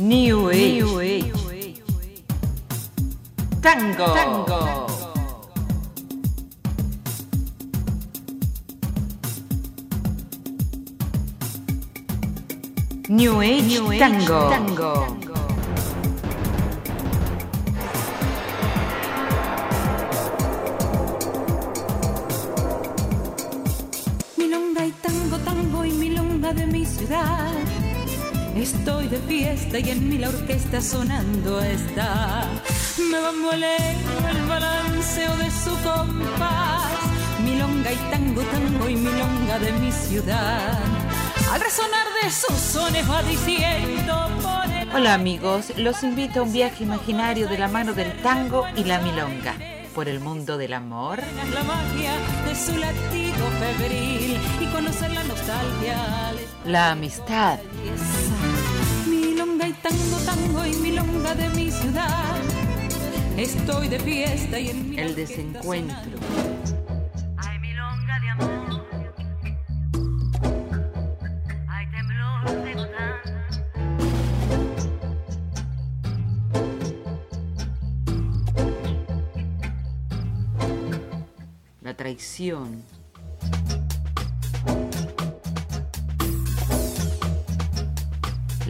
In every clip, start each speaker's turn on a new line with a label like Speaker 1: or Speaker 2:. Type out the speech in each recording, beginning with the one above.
Speaker 1: New Age. Tango. Tango. New Age, New Age Tango. Tango.
Speaker 2: Milonga y tango, tango y milonga de mi ciudad. Estoy de fiesta y en mí la orquesta sonando está. Me va molesto el balanceo de su compás. Milonga y tango, tango y milonga de mi ciudad. Al resonar de sus sones va diciendo por
Speaker 1: Hola amigos, los invito a un viaje imaginario de la mano del tango y la milonga por el mundo del amor,
Speaker 2: la magia de su latido febril y conocer la nostalgia.
Speaker 1: la amistad,
Speaker 2: tango, tango y milonga de mi ciudad. Estoy de fiesta y en mi
Speaker 1: el desencuentro,
Speaker 3: Hay milonga de amor. Hay temblor de gotán.
Speaker 1: la traición,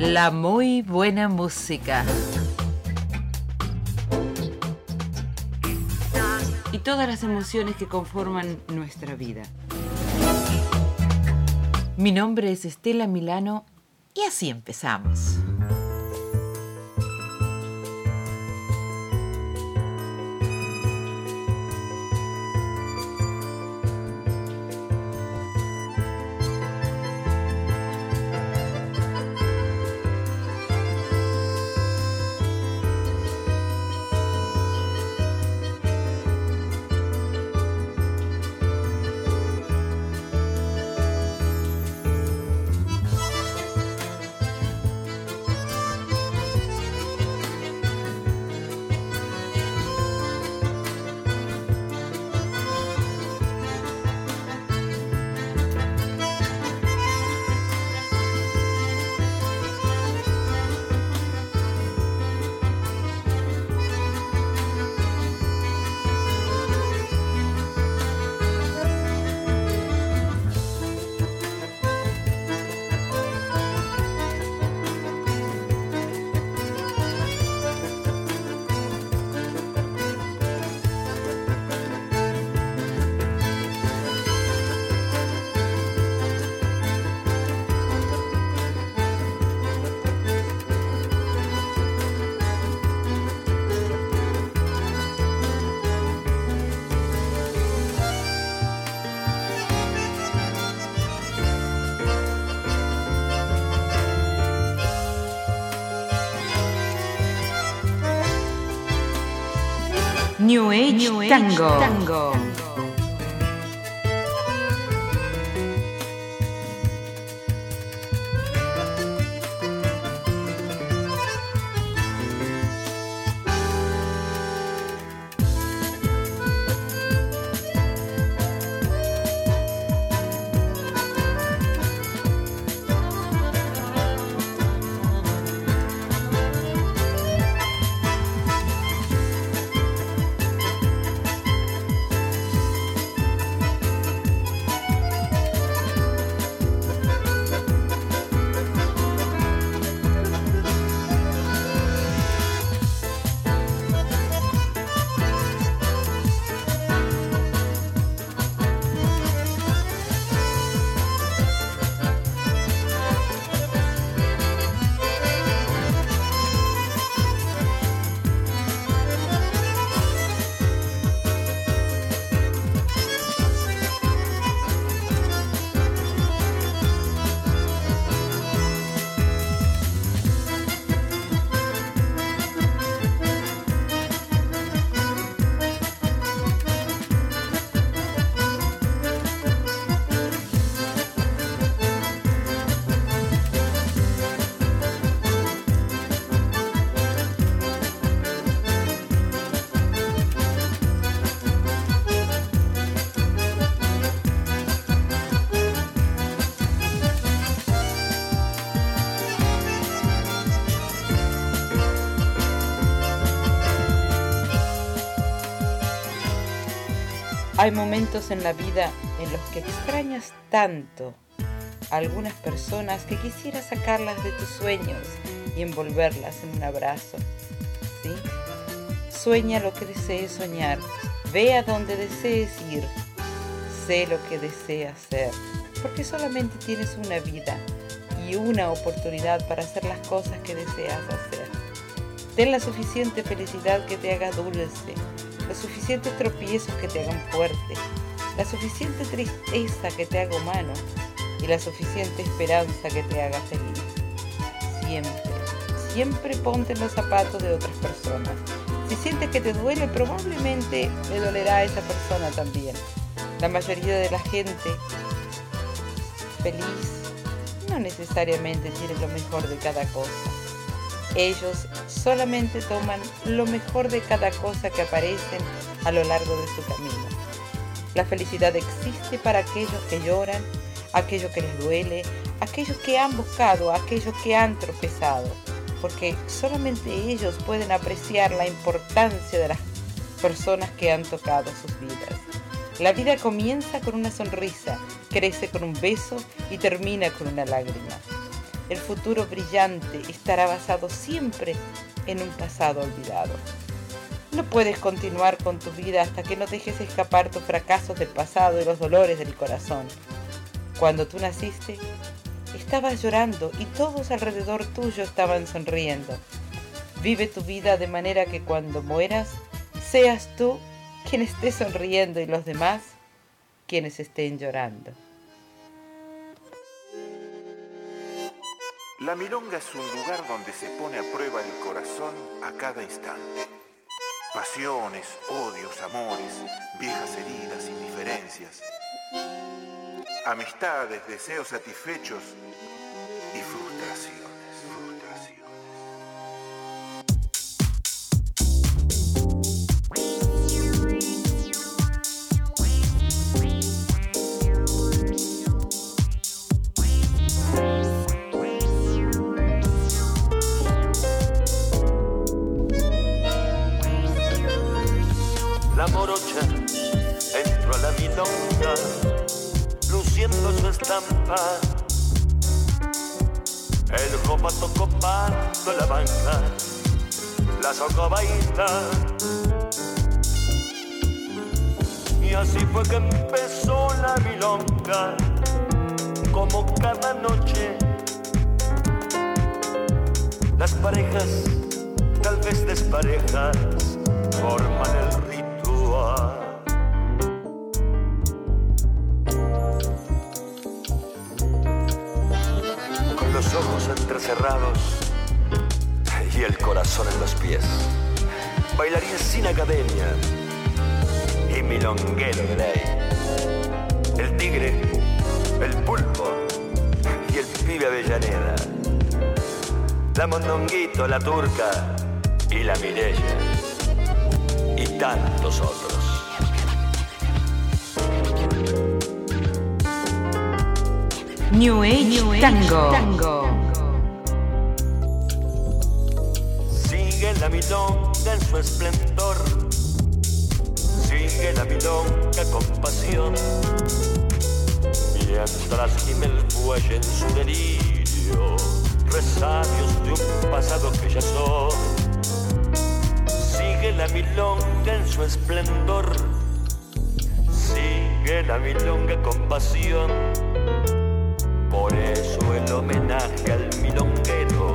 Speaker 1: la muy buena música y todas las emociones que conforman nuestra vida. Mi nombre es Estela Milano y así empezamos. New Age, Tango. Tango. Momentos en la vida en los que extrañas tanto a algunas personas que quisieras sacarlas de tus sueños y envolverlas en un abrazo. ¿Sí? Sueña lo que desees soñar, ve a donde desees ir, sé lo que deseas ser, porque solamente tienes una vida y una oportunidad para hacer las cosas que deseas hacer. Ten la suficiente felicidad que te haga dulce, los suficientes tropiezos que te hagan fuerte, la suficiente tristeza que te haga humano y la suficiente esperanza que te haga feliz. Siempre, siempre ponte los zapatos de otras personas. Si sientes que te duele, probablemente le dolerá a esa persona también. La mayoría de la gente feliz no necesariamente tiene lo mejor de cada cosa. Ellos solamente toman lo mejor de cada cosa que aparecen a lo largo de su camino. La felicidad existe para aquellos que lloran, aquellos que les duele, aquellos que han buscado, aquellos que han tropezado, porque solamente ellos pueden apreciar la importancia de las personas que han tocado sus vidas. La vida comienza con una sonrisa, crece con un beso y termina con una lágrima. El futuro brillante estará basado siempre en un pasado olvidado. No puedes continuar con tu vida hasta que no dejes escapar tus fracasos del pasado y los dolores del corazón. Cuando tú naciste, estabas llorando y todos alrededor tuyo estaban sonriendo. Vive tu vida de manera que cuando mueras, seas tú quien esté sonriendo y los demás quienes estén llorando.
Speaker 4: La milonga es un lugar donde se pone a prueba el corazón a cada instante. Pasiones, odios, amores, viejas heridas, indiferencias. Amistades, deseos satisfechos y
Speaker 5: ojos entrecerrados y el corazón en los pies. Bailarín sin academia y milonguero de ley. El tigre, el pulpo y el pibe Avellaneda. La mondonguito, la turca y la mirella y tantos otros.
Speaker 1: New Age, Tango.
Speaker 5: Sigue la milonga en su esplendor. Sigue la milonga con pasión. Mientras gime el fuelle en su delirio, resabios de un pasado que ya son. Sigue la milonga en su esplendor. Sigue la milonga con pasión. Por eso el homenaje al milonguero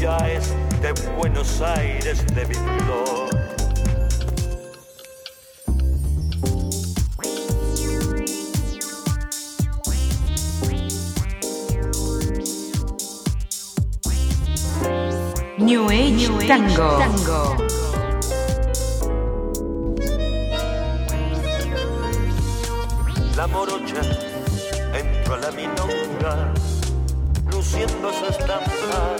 Speaker 5: ya es de Buenos Aires de mi flor.
Speaker 1: New Age, Tango.
Speaker 5: La morocha milonga, luciendo su estampa.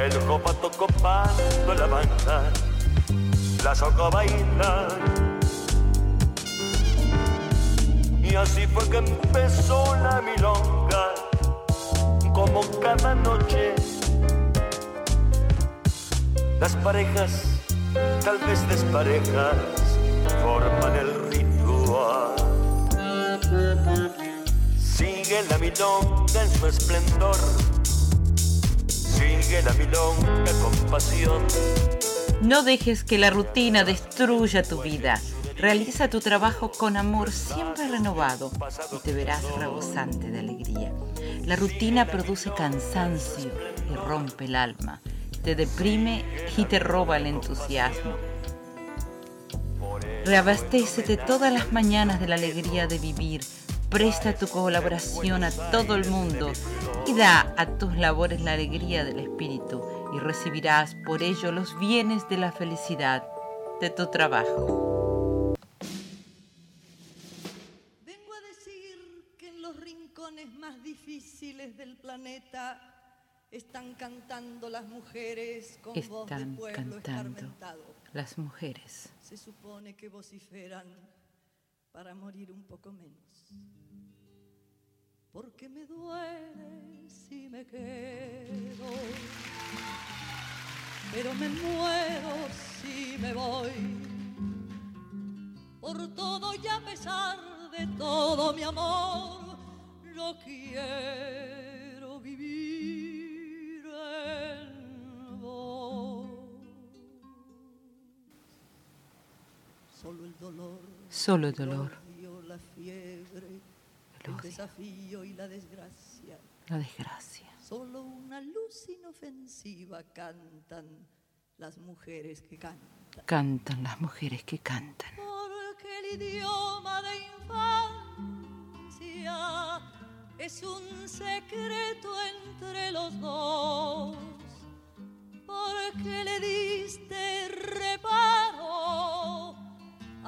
Speaker 5: El jopato copando la banda, la soca baila. Y así fue que empezó la milonga, como cada noche. Las parejas, tal vez desparejas, forman el Sigue la milonga en su esplendor, sigue la milonga con pasión.
Speaker 1: No dejes que la rutina destruya tu vida. Realiza tu trabajo con amor siempre renovado y te verás rebosante de alegría. La rutina produce cansancio y rompe el alma, te deprime y te roba el entusiasmo. Reabastécete todas las mañanas de la alegría de vivir. Presta tu colaboración a todo el mundo y da a tus labores la alegría del espíritu y recibirás por ello los bienes de la felicidad de tu trabajo.
Speaker 6: Vengo a decir que en los rincones más difíciles del planeta están cantando las mujeres con voz de
Speaker 1: Están
Speaker 6: pueblo
Speaker 1: cantando las mujeres.
Speaker 6: Se supone que vociferan para morir un poco menos. Porque me duele si me quedo, pero me muero si me voy. Por todo y a pesar de todo mi amor, lo quiero vivir en vos. Solo el dolor,
Speaker 1: Solo el dolor,
Speaker 6: el odio, la fiebre,
Speaker 1: el
Speaker 6: el
Speaker 1: odio,
Speaker 6: desafío y la desgracia.
Speaker 1: la desgracia.
Speaker 6: Solo una luz inofensiva cantan las mujeres que cantan.
Speaker 1: Cantan las mujeres que cantan.
Speaker 6: Porque el idioma de infancia es un secreto entre los dos. Porque le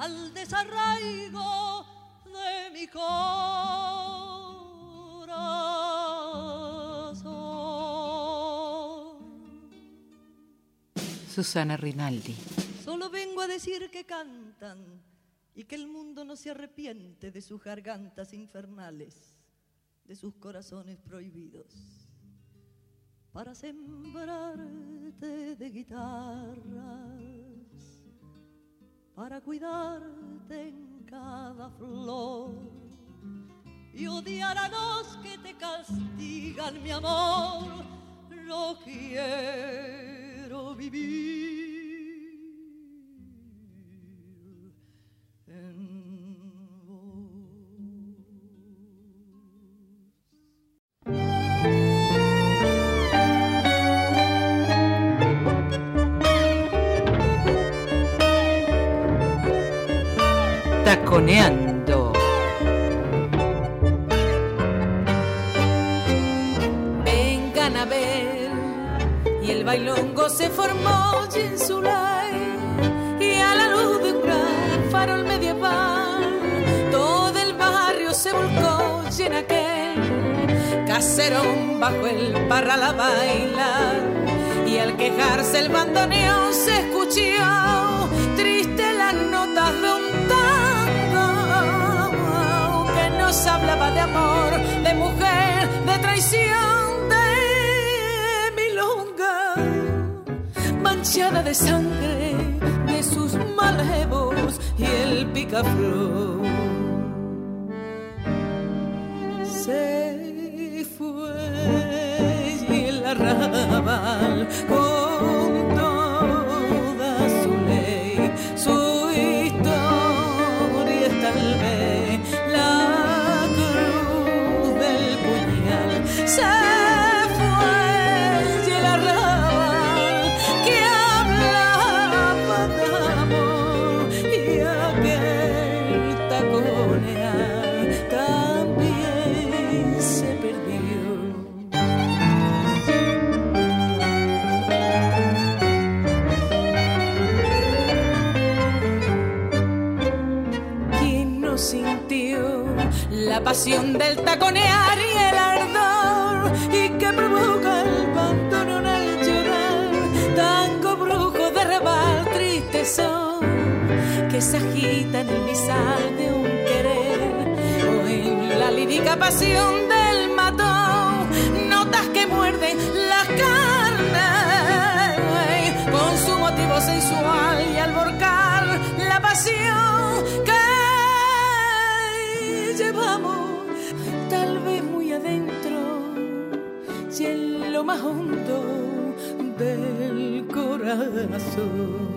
Speaker 6: al desarraigo de mi corazón.
Speaker 1: Susana Rinaldi.
Speaker 6: Solo vengo a decir que cantan y que el mundo no se arrepiente de sus gargantas infernales, de sus corazones prohibidos, para sembrarte de guitarras, para cuidarte en cada flor y odiar a los que te castigan, mi amor, lo quiero vivir.
Speaker 7: Bajo el parral a bailar, y al quejarse el bandoneón se escuchó triste las notas de un tango que nos hablaba de amor, de mujer, de traición, de milonga, manchada de sangre de sus malevos y el picaflor. Arrabal loca pasión del matón, notas que muerden la carne con su motivo sensual y alborcar la pasión que llevamos tal vez muy adentro y
Speaker 8: en lo más hondo del corazón.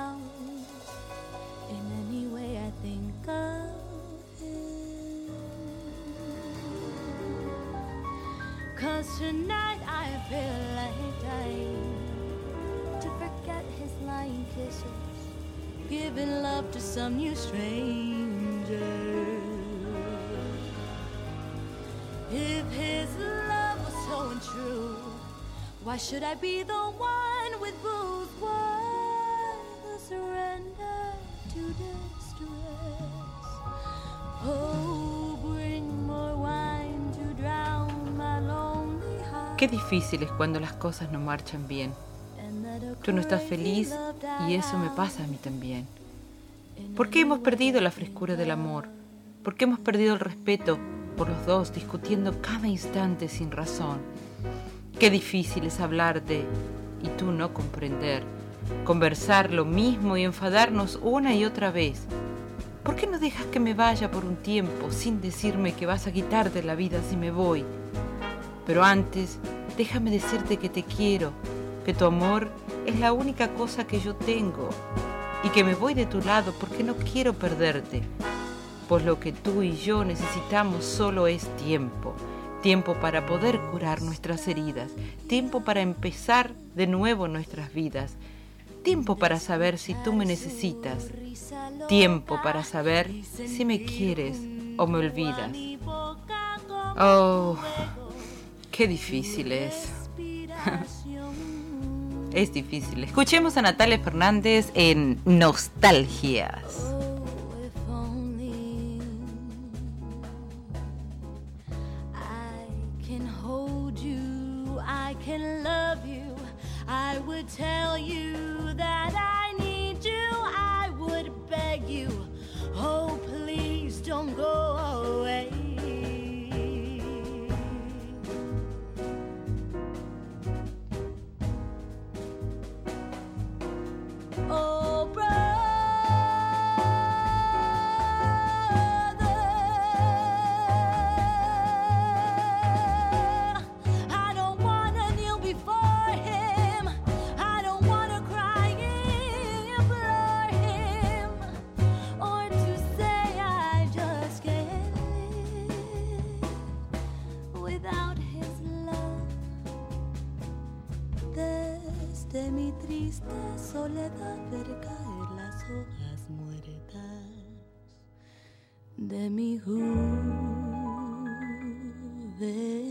Speaker 8: tonight I feel like dying to forget his lying kisses, giving love to some new stranger. If his love was so untrue, why should I be the one with booze? Why the surrender to distress? Oh, bring more wine
Speaker 1: Qué difícil es cuando las cosas no marchan bien. Tú no estás feliz y eso me pasa a mí también. ¿Por qué hemos perdido la frescura del amor? ¿Por qué hemos perdido el respeto por los dos, discutiendo cada instante sin razón? Qué difícil es hablarte y tú no comprender, conversar lo mismo y enfadarnos una y otra vez. ¿Por qué no dejas que me vaya por un tiempo sin decirme que vas a quitarte la vida si me voy? Pero antes, déjame decirte que te quiero, que tu amor es la única cosa que yo tengo y que me voy de tu lado porque no quiero perderte. Pues lo que tú y yo necesitamos solo es tiempo. Tiempo para poder curar nuestras heridas. Tiempo para empezar de nuevo nuestras vidas. Tiempo para saber si tú me necesitas. Tiempo para saber si me quieres o me olvidas. Oh, qué difícil es. Es difícil. Escuchemos a Natalia Fernández en Nostalgias.
Speaker 8: Juventud.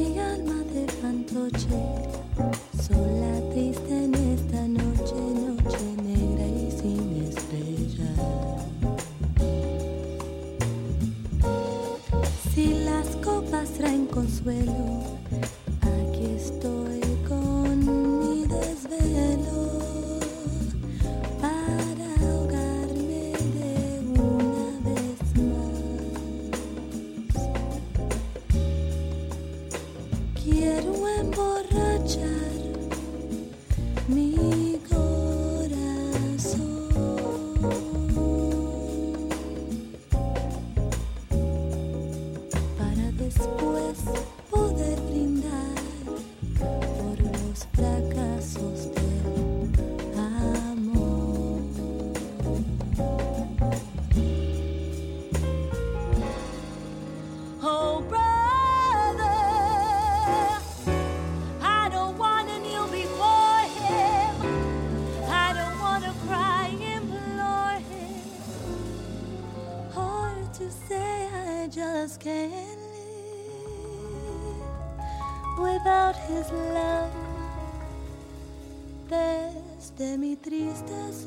Speaker 8: mi alma de fantoche sola triste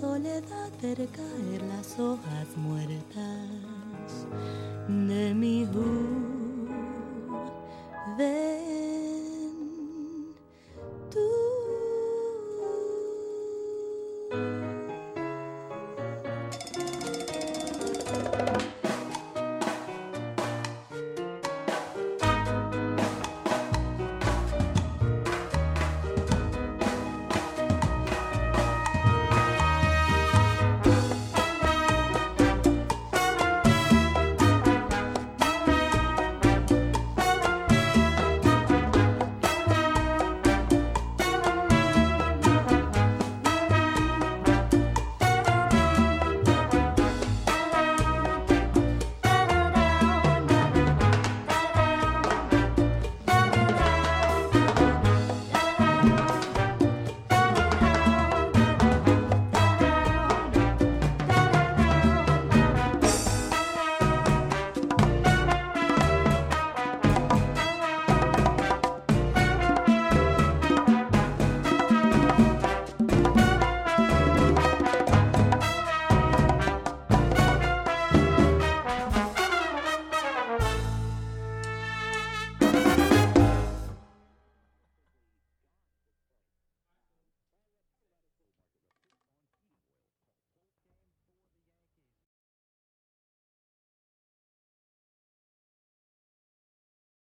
Speaker 8: soledad ver caer las hojas muertas de mi juventud.